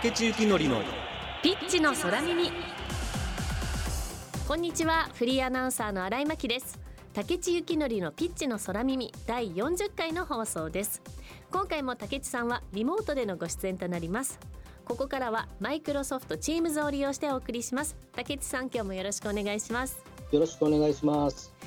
竹地幸典のピッチの空耳。こんにちはフリーアナウンサーの新井真希です。竹地幸典のピッチの空耳第40回の放送です。今回も竹地さんはリモートでのご出演となります。ここからはマイクロソフトチームズを利用してお送りします。竹地さん今日もよろしくお願いします。よろしくお願いします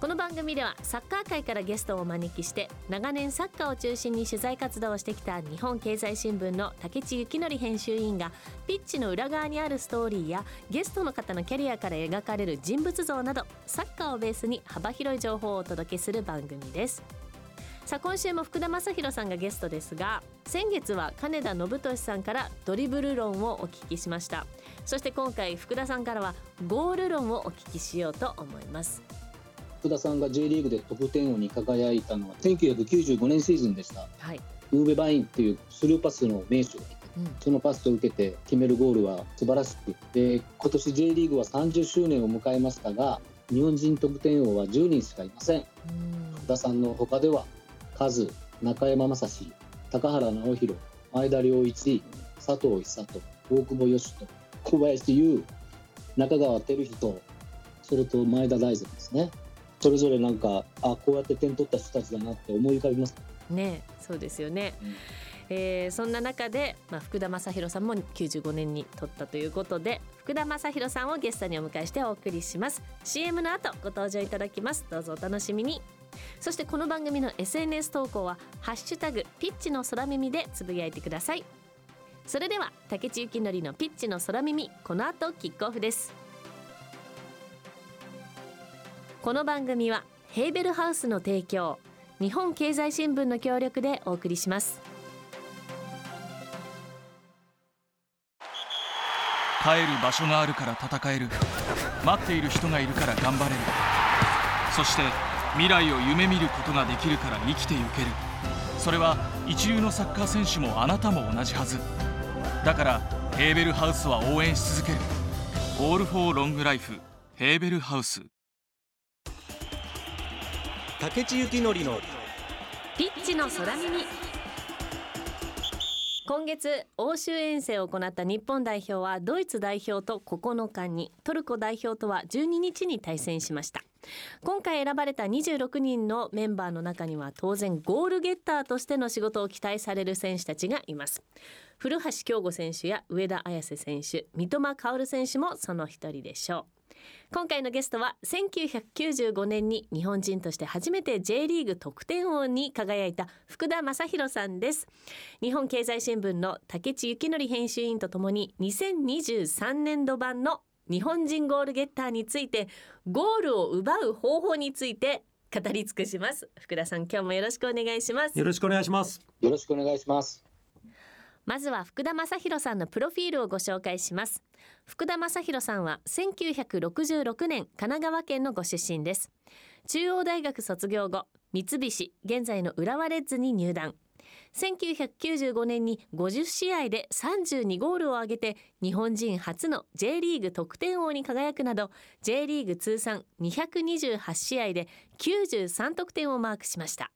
この番組ではサッカー界からゲストをお招きして長年サッカーを中心に取材活動をしてきた日本経済新聞の竹地幸則編集委員がピッチの裏側にあるストーリーやゲストの方のキャリアから描かれる人物像などサッカーをベースに幅広い情報をお届けする番組です。さあ今週も福田正博さんがゲストですが先月は金田信俊さんからドリブル論をお聞きしました。そして今回福田さんからはゴール論をお聞きしようと思います。福田さんが J リーグで得点王に輝いたのは1995年シーズンでした、はい、ウーベバインっていうスルーパスの名手がいて、うん。そのパスを受けて決めるゴールは素晴らしくで今年 J リーグは30周年を迎えましたが日本人得点王は10人しかいません。うん。福田さんの他ではカズ中山雅史高原直弘前田良一佐藤久人大久保嘉人小林優中川照人それと前田大然ですねそれぞれなんかあこうやって点取った人たちだなって思い浮かびます、ねそうですよね、うん。えーそんな中で、まあ、福田正博さんも95年に取ったということで福田正博さんをゲストにお迎えしてお送りします。CM の後ご登場いただきます。どうぞお楽しみに。そしてこの番組の SNS 投稿は「ハッシュタグピッチの空耳」でつぶやいてください。それでは竹地幸則のピッチの空耳この後キックオフですこの番組はヘーベルハウスの提供日本経済新聞の協力でお送りします。帰る場所があるから戦える。待っている人がいるから頑張れる。そして未来を夢見ることができるから生きてゆける。それは一流のサッカー選手もあなたも同じはず。だからヘーベルハウスは応援し続ける。オールフォーロングライフヘーベルハウス。竹地幸典のピッチの空耳。今月欧州遠征を行った日本代表はドイツ代表と9日にトルコ代表とは12日に対戦しました。今回選ばれた26人のメンバーの中には当然ゴールゲッターとしての仕事を期待される選手たちがいます。古橋京吾選手や上田綺世選手三笘薫選手もその一人でしょう。今回のゲストは1995年に日本人として初めて J リーグ得点王に輝いた福田正博さんです。日本経済新聞の竹地幸則編集員とともに2023年度版の日本人ゴールゲッターについてゴールを奪う方法について語り尽くします。福田さん今日もよろしくお願いします。よろしくお願いします。よろしくお願いしますまずは福田正博さんのプロフィールをご紹介します。福田正博さんは1966年神奈川県のご出身です。中央大学卒業後三菱現在の浦和レッズに入団。1995年に50試合で32ゴールを挙げて日本人初の J リーグ得点王に輝くなど J リーグ通算228試合で93得点をマークしました。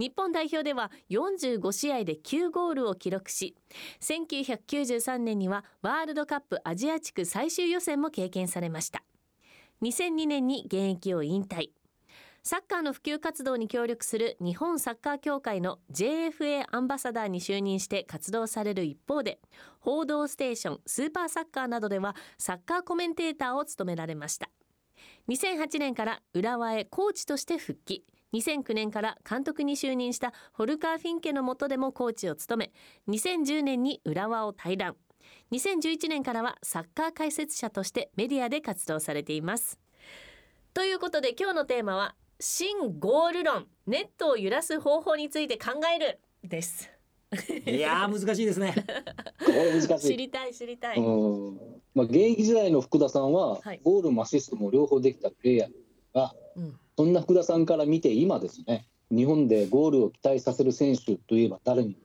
日本代表では45試合で9ゴールを記録し1993年にはワールドカップアジア地区最終予選も経験されました。2002年に現役を引退。サッカーの普及活動に協力する日本サッカー協会の JFA アンバサダーに就任して活動される一方で「報道ステーション」「スーパーサッカー」などではサッカーコメンテーターを務められました。2008年から浦和へコーチとして復帰。2009年から監督に就任したホルカー・フィンケの下でもコーチを務め2010年に浦和を退団2011年からはサッカー解説者としてメディアで活動されています。ということで今日のテーマは新ゴール論ネットを揺らす方法について考えるです。いやー難しいですね。これ難しい。知りたい知りたい、うん。まあ、現役時代の福田さんは、はい。ゴールもアシストも両方できたプレイヤーがうんそんな福田さんから見て今ですね日本でゴールを期待させる選手といえば誰に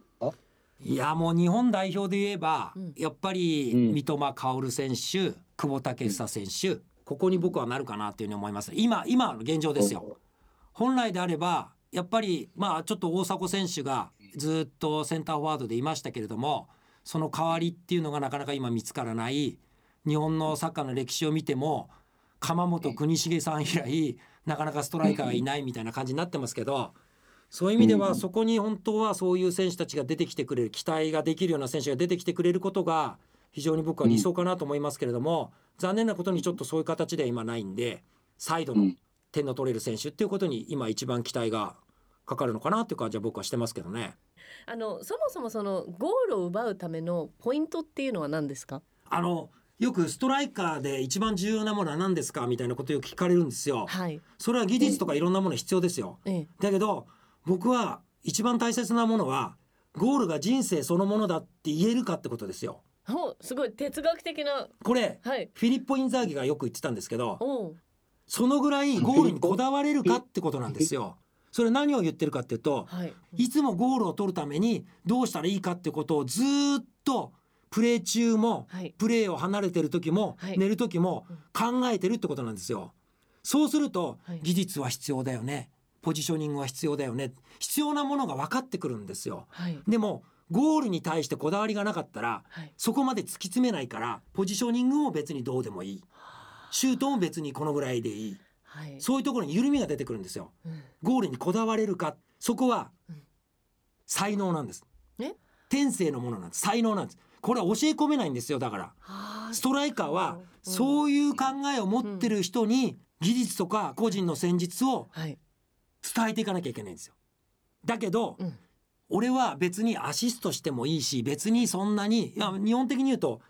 いやもう日本代表で言えば、うん。やっぱりうん。三笘薫選手、久保建英選手、ここに僕はなるかなというふうに思います。今今の現状ですよ。本来であればやっぱりまあちょっと大迫選手がずっとセンターフォワードでいましたけれどもその代わりっていうのがなかなか今見つからない。日本のサッカーの歴史を見ても鎌本国重さん以来なかなかストライカーがいないみたいな感じになってますけどそういう意味ではそこに本当はそういう選手たちが出てきてくれる期待ができるような選手が出てきてくれることが非常に僕は理想かなと思いますけれども残念なことにちょっとそういう形では今ないんでサイドの点の取れる選手っていうことに今一番期待がかかるのかなっていう感じは僕はしてますけどね。あのそもそもそのゴールを奪うためのポイントっていうのは何ですか？あのよくストライカーで一番重要なものは何ですかみたいなことをよく聞かれるんですよ。はいそれは技術とかいろんなもの必要ですよ。ええだけど僕は一番大切なものはゴールが人生そのものだって言えるかってことですよ。ほうすごい哲学的なこれはいフィリッポ・インザーギがよく言ってたんですけどおうそのぐらいゴールにこだわれるかってことなんですよ。それ何を言ってるかっていうとはいいつもゴールを取るためにどうしたらいいかってことをずーっとプレー中もはい。プレーを離れてる時もはい。寝る時も考えてるってことなんですよ。そうするとはい。技術は必要だよね。ポジショニングは必要だよね。必要なものが分かってくるんですよ。はい。でもゴールに対してこだわりがなかったらはい。そこまで突き詰めないからポジショニングも別にどうでもいい。シュートも別にこのぐらいでいい。はい。そういうところに緩みが出てくるんですよ。うん。ゴールにこだわれるかそこはうん。才能なんです。え？天性のものなんです。才能なんですこれは教え込めないんですよだから。はあストライカーはうん。そういう考えを持ってる人に技術とか個人の戦術をはい。伝えていかなきゃいけないんですよ。だけど、うん。俺は別にアシストしてもいいし別にそんなにいや日本的に言うと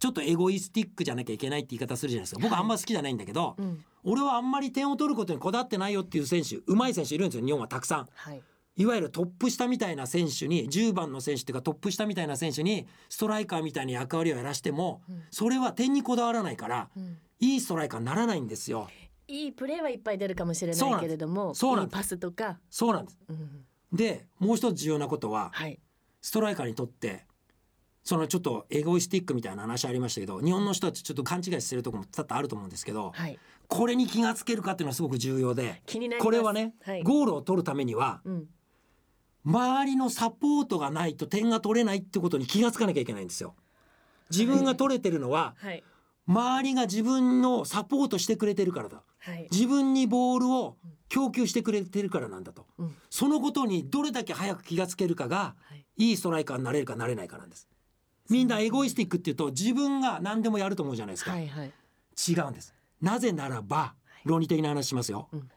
ちょっとエゴイスティックじゃなきゃいけないって言い方するじゃないですか。僕はい。あんま好きじゃないんだけど、うん。俺はあんまり点を取ることにこだわってないよっていう選手上手い選手いるんですよ日本はたくさん。はいいわゆるトップ下みたいな選手に10番の選手っていうかトップ下みたいな選手にストライカーみたいな役割をやらしても、うん。それは点にこだわらないからうん。いいストライカーにならないんですよ。いいプレーはいっぱい出るかもしれないけれどもそうなんです。いいパスとか。そうなんです。うん。でもう一つ重要なことははい。ストライカーにとってそのちょっとエゴイスティックみたいな話ありましたけど日本の人たちちょっと勘違いしてるところも多々あると思うんですけどはい。これに気がつけるかっていうのはすごく重要でこれはねはい。ゴールを取るためにはうん周りのサポートがないと点が取れないってことに気がつかなきゃいけないんですよ。自分が取れてるのははい。周りが自分のサポートしてくれてるからだ。はい。自分にボールを供給してくれてるからなんだと。うん。そのことにどれだけ早く気がつけるかがはい。いいストライカーになれるかなれないかなんです。みんなエゴイスティックっていうと自分が何でもやると思うじゃないですか、はいはい。違うんです。なぜならば論理的な話しますよ、うん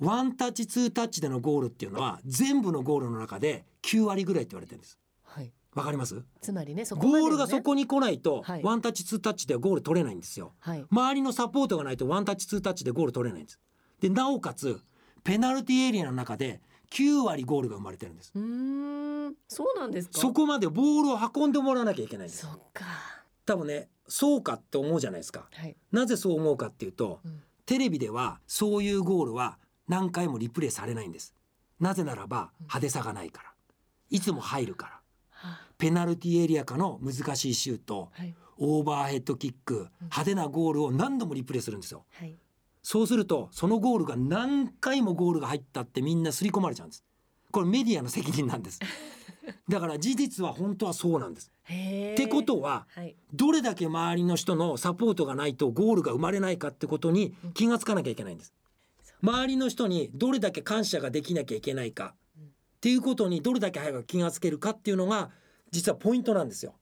ワンタッチツータッチでのゴールっていうのは全部のゴールの中で9割ぐらいって言われてるんです。はい。わかります？つまりねそね。ゴールがそこに来ないと、はい。ワンタッチツータッチではゴール取れないんですよ。はい。周りのサポートがないとワンタッチツータッチでゴール取れないんです。でなおかつペナルティーエリアの中で9割ゴールが生まれてるんです。うーん。そうなんですか？そこまでボールを運んでもらわなきゃいけないんです。そっか。多分ねそうかって思うじゃないですか。はい。なぜそう思うかっていうと、うん。テレビではそういうゴールは何回もリプレイされないんです。なぜならば派手さがないから。いつも入るから。はペナルティーエリア下の難しいシュートはい。オーバーヘッドキック派手なゴールを何度もリプレイするんですよ。はい。そうするとそのゴールが何回もゴールが入ったってみんな刷り込まれちゃうんです。これメディアの責任なんです。だから事実は本当はそうなんです。ってことははい。どれだけ周りの人のサポートがないとゴールが生まれないかってことに気がつかなきゃいけないんです周りの人にどれだけ感謝ができなきゃいけないかっていうことにどれだけ早く気がつけるかっていうのが実はポイントなんですよ。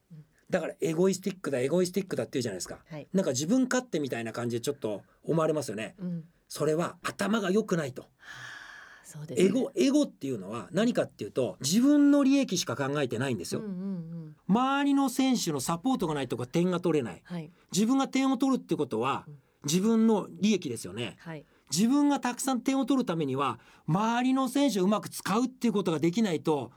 だからエゴイスティックだエゴイスティックだっていうじゃないですか。はい。なんか自分勝手みたいな感じでちょっと思われますよね。うん。それは頭が良くないと。そうですね。エゴエゴっていうのは何かっていうと自分の利益しか考えてないんですよ。うんうんうん。周りの選手のサポートがないとか点が取れない。はい。自分が点を取るってことは自分の利益ですよね。はい自分がたくさん点を取るためには周りの選手をうまく使うっていうことができないと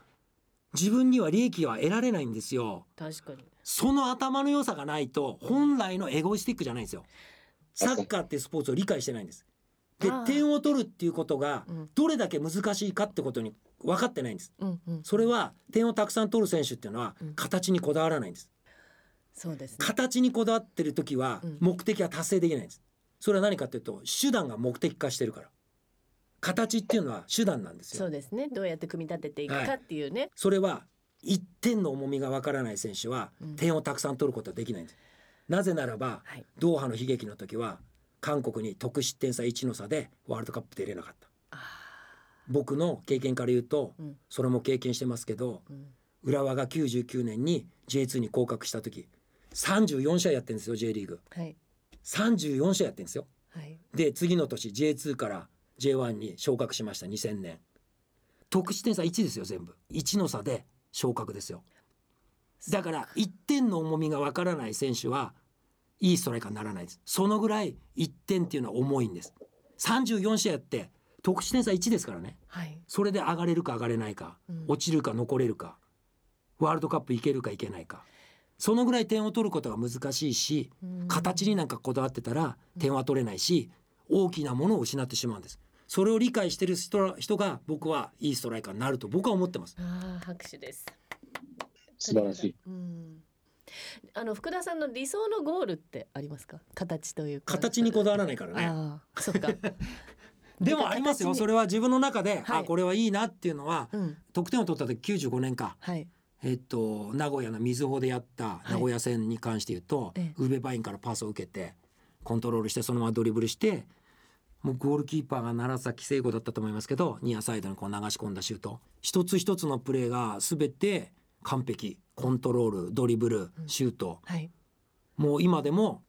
自分には利益は得られないんですよ。確かに。その頭の良さがないと本来のエゴイスティックじゃないんですよ。サッカーってスポーツを理解してないんです。で点を取るっていうことがうん。どれだけ難しいかってことに分かってないんです。うんうん。それは点をたくさん取る選手っていうのはうん。形にこだわらないんです。そうですね。形にこだわってる時はうん。目的は達成できないんですそれは何かっていうと手段が目的化してるから。形っていうのは手段なんですよ。そうですね。どうやって組み立てていくかっていうね。それは1点の重みがわからない選手はうん。点をたくさん取ることはできないんです。なぜならばはい。ドーハの悲劇の時は韓国に得失点差1の差でワールドカップ出れなかった。あ僕の経験から言うとーうん。それも経験してますけどうん。浦和が99年に J2 に降格した時34試合やってるんですよ J リーグ。はい34試合やってるんですよ。はい。で次の年 J2 から J1 に昇格しました2000年。得失点差1ですよ全部。1の差で昇格ですよ。だから1点の重みがわからない選手はいいストライカーにならないです。そのぐらい1点っていうのは重いんです。34試合やって得失点差1ですからね。はい。それで上がれるか上がれないか、うん。落ちるか残れるかワールドカップいけるかいけないかそのぐらい点を取ることが難しいしうん。形になんかこだわってたら点は取れないし大きなものを失ってしまうんです。それを理解してる人人が僕はいいストライカーになると僕は思ってます。ああ拍手です。素晴らしい。うん。あの福田さんの理想のゴールってありますか？形というか。形にこだわらないからね。ああそっか。でもありますよ。それは自分の中で、はい。あこれはいいなっていうのはうん。得点を取った時95年か。はいえっと、名古屋の瑞穂でやった名古屋戦に関して言うと、ええ。ウーベバインからパスを受けてコントロールしてそのままドリブルしてもうゴールキーパーが楢崎聖子だったと思いますけどニアサイドにこう流し込んだシュート。一つ一つのプレーが全て完璧。コントロールドリブルシュート、はい。もう今でも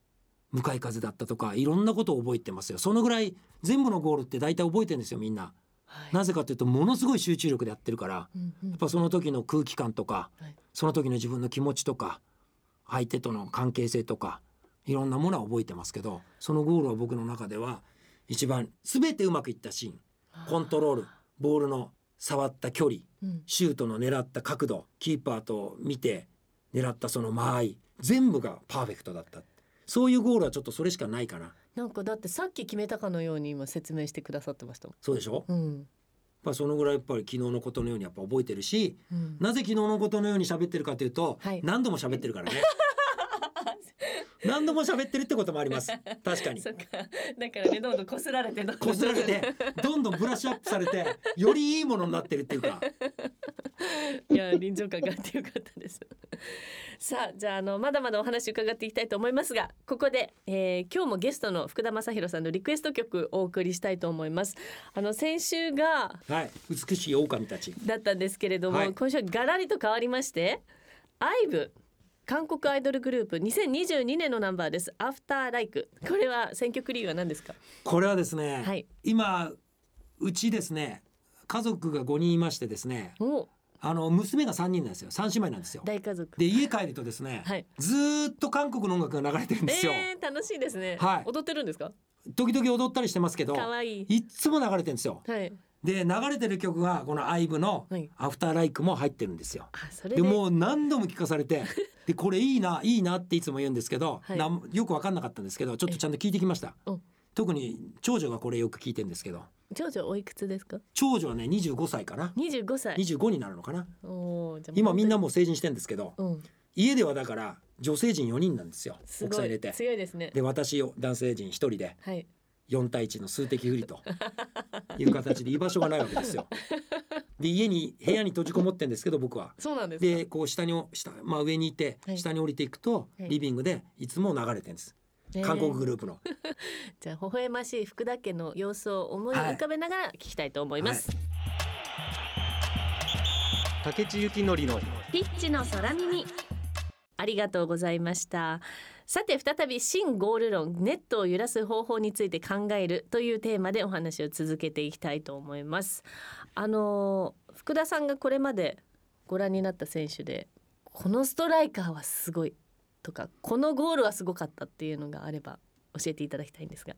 向かい風だったとかいろんなことを覚えてますよ。そのぐらい全部のゴールって大体覚えてるんですよみんな。はい。なぜかというとものすごい集中力でやってるから。うんうん。やっぱその時の空気感とか、はい。その時の自分の気持ちとか相手との関係性とかいろんなものは覚えてますけどそのゴールは僕の中では一番全てうまくいったシーン。コントロール。ボールの触った距離。うん。シュートの狙った角度。キーパーと見て狙ったその間合い。全部がパーフェクトだった。そういうゴールはちょっとそれしかないかななんかだってさっき決めたかのように今説明してくださってました。そうでしょ、うん。ぱそのぐらいやっぱり昨日のことのようにやっぱ覚えてるしうん。なぜ昨日のことのように喋ってるかというと、はい。何度も喋ってるからね。何度も喋ってるってこともあります。確かに そ。っかだからねどんどん擦られてこすられて、どんどんブラッシュアップされて、よりいいものになってるっていうか。いや臨場感があってよかったです。さあじゃああのまだまだお話伺っていきたいと思いますがここで、えー今日もゲストの福田正宏さんのリクエスト曲お送りしたいと思います。あの先週がはい、美しい狼たち。だったんですけれども、はい今週はガラリと変わりましてアイブ韓国アイドルグループ2022年のナンバーです。アフターライク。これは選曲理由は何ですか？これはですね、はい。今うちですね、家族が5人いましてですね、お。あの娘が3人なんですよ。3姉妹なんですよ。大家族。で家帰るとですね、はい。ずーっと韓国の音楽が流れてるんですよ。えー、楽しいですね、はい。踊ってるんですか？時々踊ったりしてますけど、可愛い。いっつも流れてるんですよ。はいで流れてる曲がこの IVE のはい「アフターライク」も入ってるんですよ。で？でもう何度も聞かされて でこれいいないいなっていつも言うんですけど、はい。よく分かんなかったんですけどちょっとちゃんと聞いてきました。うん。特に長女がこれよく聞いてるんですけど。長女おいくつですか？長女はね25歳かな。25歳。25になるのかな。今みんなももう成人してんですけどうん。家ではだから女性陣4人なんですよすごい。奥さん入れて。強いですね。で私を男性陣1人で。はい4対1の数的不利という形で居場所がないわけですよ。で家に部屋に閉じこもってんですけど僕は。そうなんですか？でこう下に下、まあ、上にいてはい。下に降りていくとはい。リビングでいつも流れてるんです、ね韓国グループの。じゃあ微笑ましい福田家の様子を思い浮かべながら聞きたいと思います、竹地幸典のピッチの空耳。ありがとうございましたさて再び新ゴール論ネットを揺らす方法について考えるというテーマでお話を続けていきたいと思います。あの福田さんがこれまでご覧になった選手でこのストライカーはすごいとかこのゴールはすごかったっていうのがあれば教えていただきたいんですが。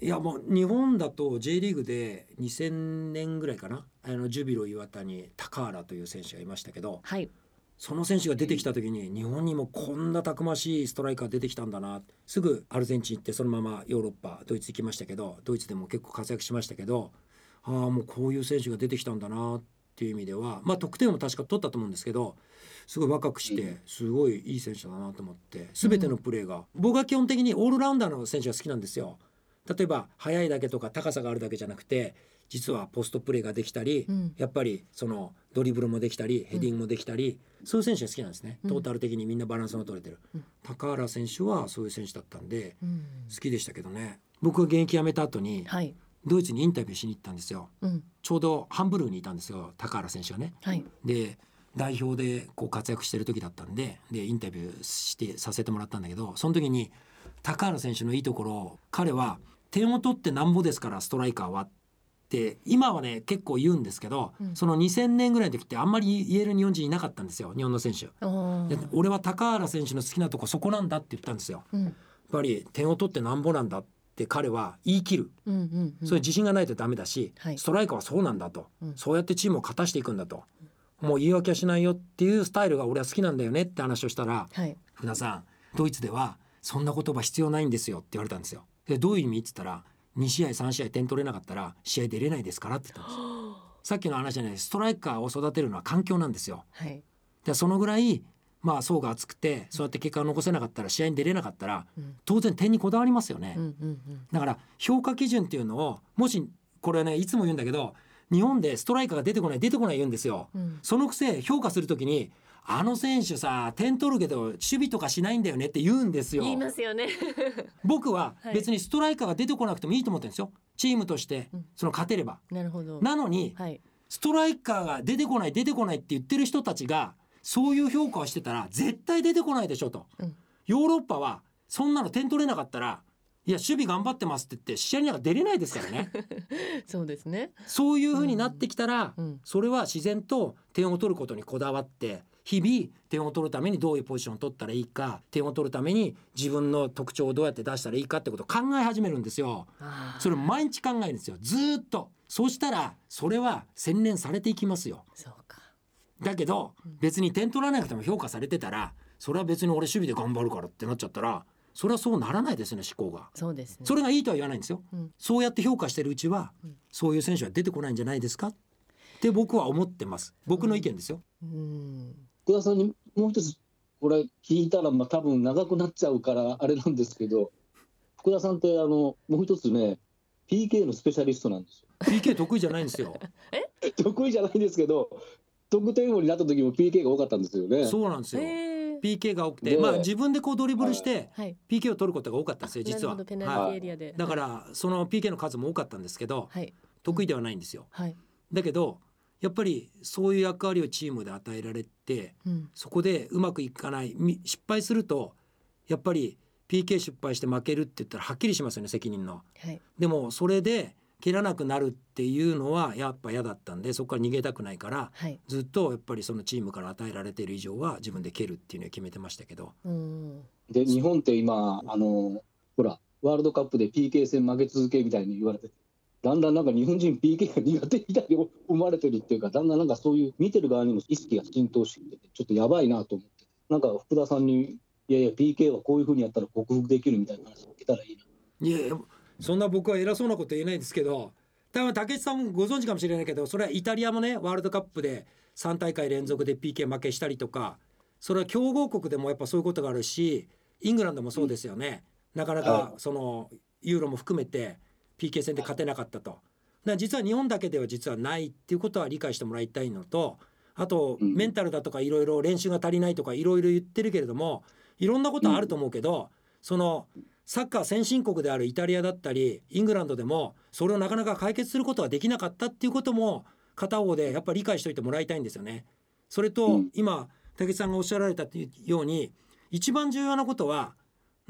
いやもう日本だと J リーグで2000年ぐらいかな。あのジュビロ磐田に高原という選手がいましたけどはいその選手が出てきた時に日本にもこんなたくましいストライカー出てきたんだな。すぐアルゼンチン行ってそのままヨーロッパドイツ行きましたけどドイツでも結構活躍しましたけどああもうこういう選手が出てきたんだなっていう意味ではまあ得点も確か取ったと思うんですけどすごい若くしてすごいいい選手だなと思って全てのプレーが。僕は基本的にオールラウンダーの選手が好きなんですよ。例えば速いだけとか高さがあるだけじゃなくて実はポストプレーができたり、うん。やっぱりそのドリブルもできたりヘディングもできたり、そういう選手が好きなんですね、うん。トータル的にみんなバランスの取れてる、うん。高原選手はそういう選手だったんでうん。好きでしたけどね。僕が現役辞めた後にはい。ドイツにインタビューしに行ったんですよ。うん。ちょうどハンブルグにいたんですよ高原選手がね。はい。で代表でこう活躍してる時だったんででインタビューしてさせてもらったんだけどその時に高原選手のいいところを彼は点を取ってなんぼですからストライカーはって今はね結構言うんですけど、うん。その2000年ぐらいの時ってあんまり言える日本人いなかったんですよ日本の選手。俺は高原選手の好きなとこそこなんだって言ったんですよ。うん。やっぱり点を取ってなんぼなんだって彼は言い切る。うんうんうん。それ自信がないとダメだし、はい。ストライカーはそうなんだと、うん。そうやってチームを勝たしていくんだと、もう言い訳はしないよっていうスタイルが俺は好きなんだよねって話をしたらはい。福田さんドイツではそんな言葉必要ないんですよって言われたんですよ。でどういう意味って言ったら2試合3試合点取れなかったら試合出れないですからって言ったんですよ。さっきの話じゃないストライカーを育てるのは環境なんですよ。はいでそのぐらいまあ層が厚くてそうやって結果を残せなかったら試合に出れなかったらうん当然点にこだわりますよね。うんうんうんだから評価基準っていうのをもしこれねいつも言うんだけど日本でストライカーが出てこない出てこない言うんですよ。うんそのくせ評価するときにあの選手さ点取るけど守備とかしないんだよねって言うんですよ。言いますよね 僕は はい別にストライカーが出てこなくてもいいと思ってるんですよ。チームとしてうんその勝てれば。なるほどなのにはいストライカーが出てこない出てこないって言ってる人たちがそういう評価をしてたら絶対出てこないでしょと。うんヨーロッパはそんなの点取れなかったらいや守備頑張ってますって言って試合になんか出れないですからね。そうですねそういう風になってきたら、うんそれは自然と点を取ることにこだわって日々点を取るためにどういうポジションを取ったらいいか点を取るために自分の特徴をどうやって出したらいいかってことを考え始めるんですよ。それを毎日考えるんですよずーっと。そうしたらそれは洗練されていきますよ。そうかだけど別に点取らなくても評価されてたらそれは別に俺守備で頑張るからってなっちゃったらそれはそうならないですね思考が。そうですねそれがいいとは言わないんですよ。うんそうやって評価してるうちは、うんそういう選手は出てこないんじゃないですかって僕は思ってます。僕の意見ですよ。うん福田さんにもう一つこれ聞いたらまあ多分長くなっちゃうからあれなんですけど福田さんってあのもう一つね PK のスペシャリストなんですよ。PK 得意じゃないんですよ。得意じゃないんですけど得点王になった時も PK が多かったんですよね。そうなんですよ。えー。PK が多くて、ねまあ自分でこうドリブルしてはい。PK を取ることが多かったんですよ実は。はい。ィエリアで。だからその PK の数も多かったんですけどはい。得意ではないんですよ。はい。だけどやっぱりそういう役割をチームで与えられてうん。そこでうまくいかない。み失敗するとやっぱり PK 失敗して負けるって言ったらはっきりしますよね責任の。はい。でもそれで蹴らなくなるっていうのはやっぱ嫌だったんでそこから逃げたくないからはい。ずっとやっぱりそのチームから与えられている以上は自分で蹴るっていうのを決めてましたけど。うん。で日本って今あのほらワールドカップで PK 戦負け続けみたいに言われてだんだんなんか日本人 PK が苦手みたいに思われてるっていうかだんだんなんかそういう見てる側にも意識が浸透しててちょっとやばいなと思って。なんか福田さんにいやいや PK はこういうふうにやったら克服できるみたいな話を聞けたらいいな。いやいやそんな僕は偉そうなこと言えないですけど多分武智さんもご存知かもしれないけどそれはイタリアもねワールドカップで3大会連続で PK 負けしたりとかそれは強豪国でもやっぱそういうことがあるしイングランドもそうですよね、なかなかそのユーロも含めて PK 戦で勝てなかったと。だから実は日本だけでは実はないっていうことは理解してもらいたいのとあとうんメンタルだとかいろいろ練習が足りないとかいろいろ言ってるけれどもいろんなことはあると思うけどそのサッカー先進国であるイタリアだったりイングランドでもそれをなかなか解決することはできなかったっていうことも片方でやっぱり理解しておいてもらいたいんですよね。それと、うん今武智さんがおっしゃられたように一番重要なことは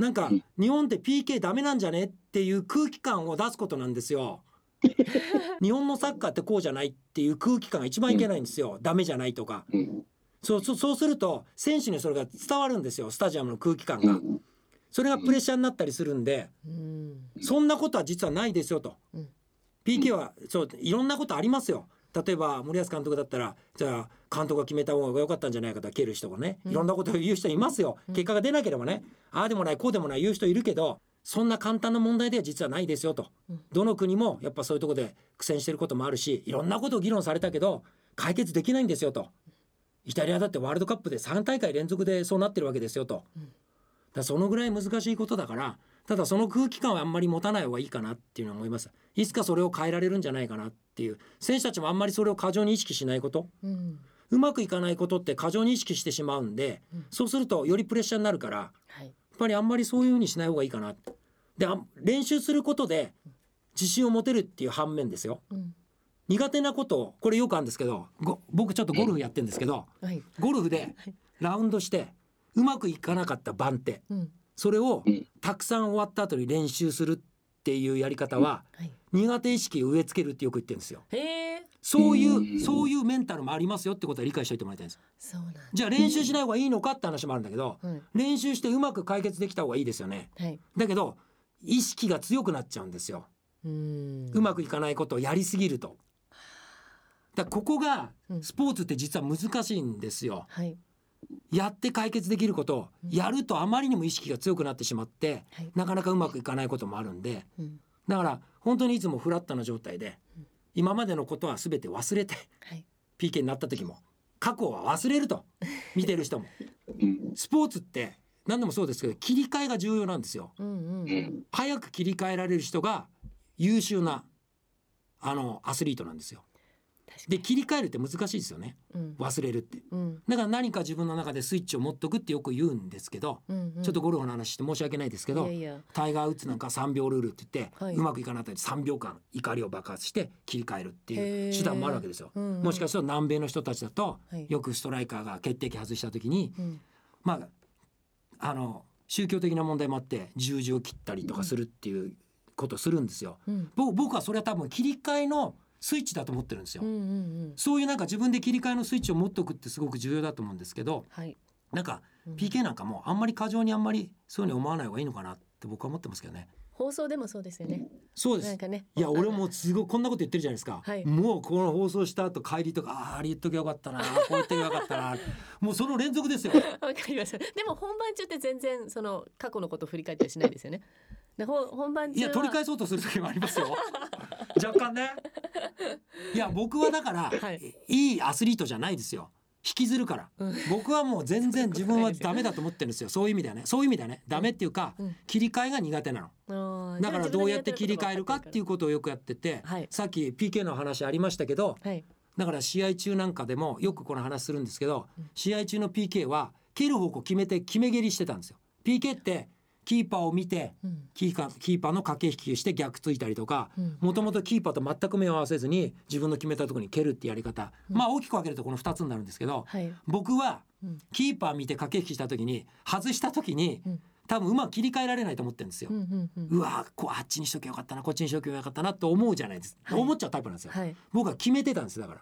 なんかうん。日本って PK ダメなんじゃねっていう空気感を出すことなんですよ。日本のサッカーってこうじゃないっていう空気感が一番いけないんですよ、ダメじゃないとか。うん。そうそうそうすると選手にそれが伝わるんですよ。スタジアムの空気感が、うん。それがプレッシャーになったりするんで、うん。そんなことは実はないですよと、うん。PK はそういろんなことありますよ例えば森保監督だったらじゃあ監督が決めた方が良かったんじゃないかと蹴る人がねいろんなことを言う人いますよ、結果が出なければね。ああでもないこうでもない言う人いるけどそんな簡単な問題では実はないですよと、うん。どの国もやっぱそういうところで苦戦してることもあるしいろんなことを議論されたけど解決できないんですよと。イタリアだってワールドカップで3大会連続でそうなってるわけですよと、だからそのぐらい難しいことだからただその空気感はあんまり持たない方がいいかなっていうのは思います。いつかそれを変えられるんじゃないかなっていう。選手たちもあんまりそれを過剰に意識しないこと。うん。うまくいかないことって過剰に意識してしまうんで、うん。そうするとよりプレッシャーになるからやはい。っぱりあんまりそういうふうにしない方がいいかなであ練習することで自信を持てるっていう反面ですよ。うん。苦手なことをこれよくあるんですけどご僕ちょっとゴルフやってるんですけどはい。ゴルフでラウンドしてうまくいかなかった番手。うんそれをうん。たくさん終わった後に練習するっていうやり方ははい。苦手意識を植え付けるってよく言ってるんですよ。そういううんそういうメンタルもありますよってことは理解しておいてもらいたいんですじゃあ練習しない方がいいのかって話もあるんだけどはい練習してうまく解決できた方がいいですよね。はい。だけど意識が強くなっちゃうんですよ。うん。うまくいかないことをやりすぎると。だここがうん。スポーツって実は難しいんですよ。はいやって解決できることをうん。やるとあまりにも意識が強くなってしまってはい。なかなかうまくいかないこともあるんでうん。だから本当にいつもフラットな状態でうん。今までのことは全て忘れてはい PK になった時も過去は忘れると 見てる人も。うん。スポーツって何でもそうですけど切り替えが重要なんですよ。うん。うん。早く切り替えられる人が優秀なあのアスリートなんですよで切り替えるって難しいですよね。うん。忘れるって。うん。だから何か自分の中でスイッチを持っとくってよく言うんですけど、うんうん。ちょっとゴルフの話して申し訳ないですけどタイガー・ウッズなんか3秒ルールって言って、はい。うまくいかなかったり3秒間怒りを爆発して切り替えるっていう手段もあるわけですよ。うんうん。もしかすると南米の人たちだと、はい。よくストライカーが決定機外した時にうん。まああの宗教的な問題もあって十字を切ったりとかするっていうことをするんですよ。僕はそれは多分切り替えのスイッチだと思ってるんですよ。うんうんうん。そういうなんか自分で切り替えのスイッチを持っておくってすごく重要だと思うんですけどはい。なんかうん。PK なんかもあんまり過剰にあんまりそういうふうに思わない方がいいのかなって僕は思ってますけどね。放送でもそうですよね。そうです。なんかね。いや俺もすごいこんなこと言ってるじゃないですか、はい。もうこの放送した後帰りとかあーあれ言っときゃよかったな こう言っときゃよかったな。もうその連続ですよ。わかりました。でも本番中って全然その過去のことを振り返ったりしないですよね。本番いや取り返そうとする時もありますよ若干ね。いや僕はだから、はい。い、いアスリートじゃないですよ。引きずるから、うん。僕はもう全然自分はダメだと思ってるんですよ。そういう意味ではね。そういう意味ではね。ダメっていうか、うん。切り替えが苦手なの。だからどうやって切り替えるかっていううことをよくやってて、はい。さっき PK の話ありましたけどはい。だから試合中なんかでもよくこの話するんですけど、試合中の PK は蹴る方向決めて決め蹴りしてたんですよ。PK ってキーパーを見てうん。キーパーの駆け引きして逆ついたりとかうん。もともとキーパーと全く目を合わせずに自分の決めたところに蹴るってやり方、まあ大きく分けるとこの2つになるんですけどはい。僕はうん。キーパー見て駆け引きした時に外した時にうん。多分うまく切り替えられないと思ってるんですよ。う。んうんうん。うわこうあっちにしときゃよかったなこっちにしときゃよかったなと思うじゃないです、はい。思っちゃうタイプなんですよ。はい。僕は決めてたんですだから。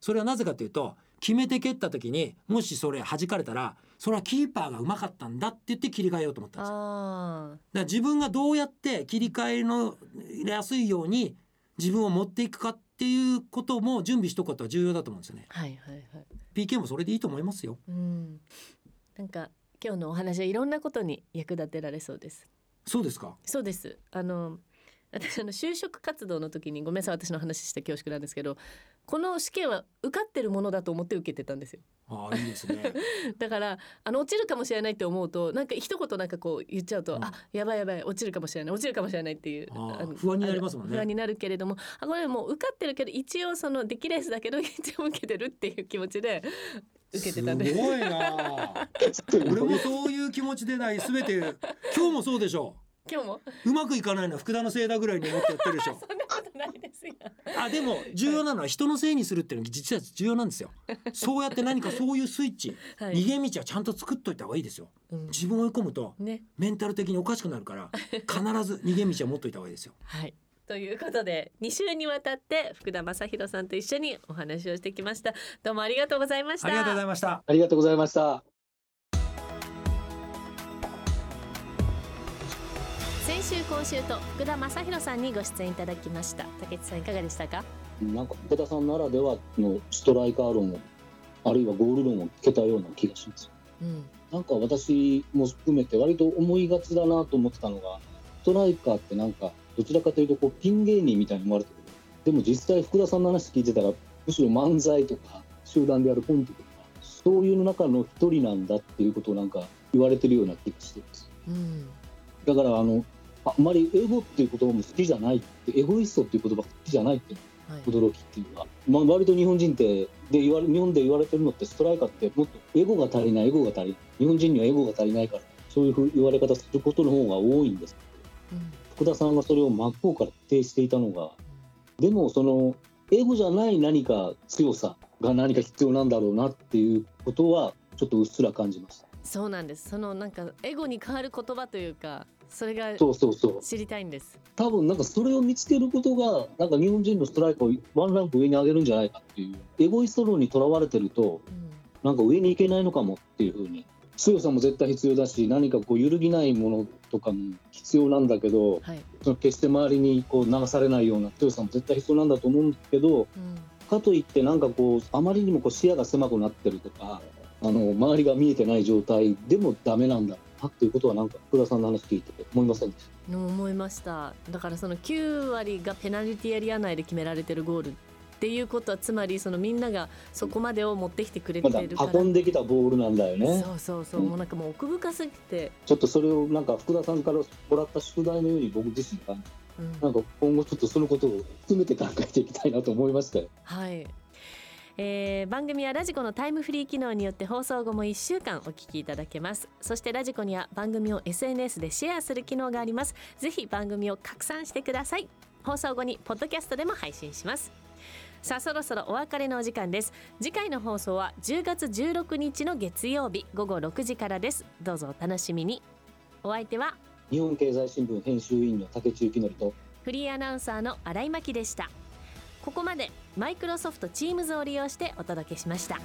それはなぜかというと決めて蹴った時にもしそれ弾かれたらそれはキーパーがうまかったんだって言って切り替えようと思ったんですよ。だかあら自分がどうやって切り替えのやすいように自分を持っていくかっていうことも準備しとくことは重要だと思うんですよね。あはいはいはい。PK もそれでいいと思いますよ。うん。なんか今日のお話はいろんなことに役立てられそうです。そうですか？そうです。あの私あの就職活動の時にごめんなさい私の話して恐縮なんですけどこの試験は受かってるものだと思って受けてたんですよ。ああいいですね。だからあの落ちるかもしれないって思うとなんか一言なんかこう言っちゃうと、うん。あやばいやばい落ちるかもしれない落ちるかもしれないっていうあ不安になりますもんね。不安になるけれどもあこれもう受かってるけど一応その出来レースだけど一応受けてるっていう気持ちで受けてたんです。すごいな。俺もそういう気持ちでない全て今日もそうでしょ今日も？うまくいかないのは福田のせいだぐらいに思ってやってるでしょ ないですよ。あでも重要なのは人のせいにするっていうのが実は重要なんですよ。そうやって何かそういうスイッチ、はい。逃げ道はちゃんと作っといた方がいいですよ。うん。自分を追い込むとね。メンタル的におかしくなるから 必ず逃げ道は持っといた方がいいですよ。はい。ということで2週にわたって福田正博さんと一緒にお話をしてきました。どうもありがとうございました。ありがとうございました。ありがとうございました。先週今週と福田正博さんにご出演いただきました竹内さんいかがでしたか？なんか福田さんならではのストライカー論を、あるいはゴール論を聞けたような気がします。うんなんか私も含めて割と思いがちだなと思ってたのが、ストライカーってなんかどちらかというとこうピン芸人みたいに思われてる。でも実際福田さんの話聞いてたら、むしろ漫才とか集団でやるコントとか、そういうの中の一人なんだっていうことをなんか言われてるような気がしてます。うんだからあのあんまりエゴっていう言葉も好きじゃないってエゴイストっていう言葉好きじゃないってはい。驚きっていうか、まあ、割と日本人ってで言われ日本で言われてるのってストライカーってもっとエゴが足りないエゴが足りない日本人にはエゴが足りないからそういうふう言われ方することの方が多いんですうん。福田さんがそれを真っ向から否定していたのがでもそのエゴじゃない何か強さが何か必要なんだろうなっていうことはちょっとうっすら感じました。そうなんです。そのなんかエゴに変わる言葉というかそれがそうそうそう。知りたいんです。多分なんかそれを見つけることがなんか日本人のストライカーをワンランク上に上げるんじゃないかっていうエゴイスト論にとらわれてるとうん。なんか上に行けないのかもっていうふうに。強さも絶対必要だし何かこう揺るぎないものとかも必要なんだけどはい。その決して周りにこう流されないような強さも絶対必要なんだと思うんですけどうん。かといってなんかこうあまりにもこう視野が狭くなってるとかあの周りが見えてない状態でもダメなんだなっていうことはなんか福田さんの話聞いてて思いませんでした？の思いましただからその9割がペナルティエリア内で決められてるゴールっていうことはつまりそのみんながそこまでを持ってきてくれてるから、運んできたボールなんだよね。そうそうそう、うんもうなんかもう奥深すぎて、ちょっとそれをなんか福田さんからもらった宿題のように僕自身がうんなんか今後ちょっとそのことを含めて考えていきたいなと思いましたよ。はい、えー番組はラジコのタイムフリー機能によって放送後も1週間お聞きいただけます。そしてラジコには番組を SNS でシェアする機能があります。ぜひ番組を拡散してください。放送後にポッドキャストでも配信します。さあそろそろお別れのお時間です。次回の放送は10月16日の月曜日午後6時からです。どうぞお楽しみに。お相手は日本経済新聞編集委員の竹内幸則とフリーアナウンサーの新井真希でしたここまでマイクロソフト Teams を利用してお届けしました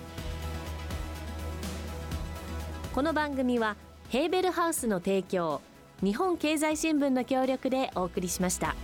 この番組はヘーベルハウスの提供日本経済新聞の協力でお送りしました。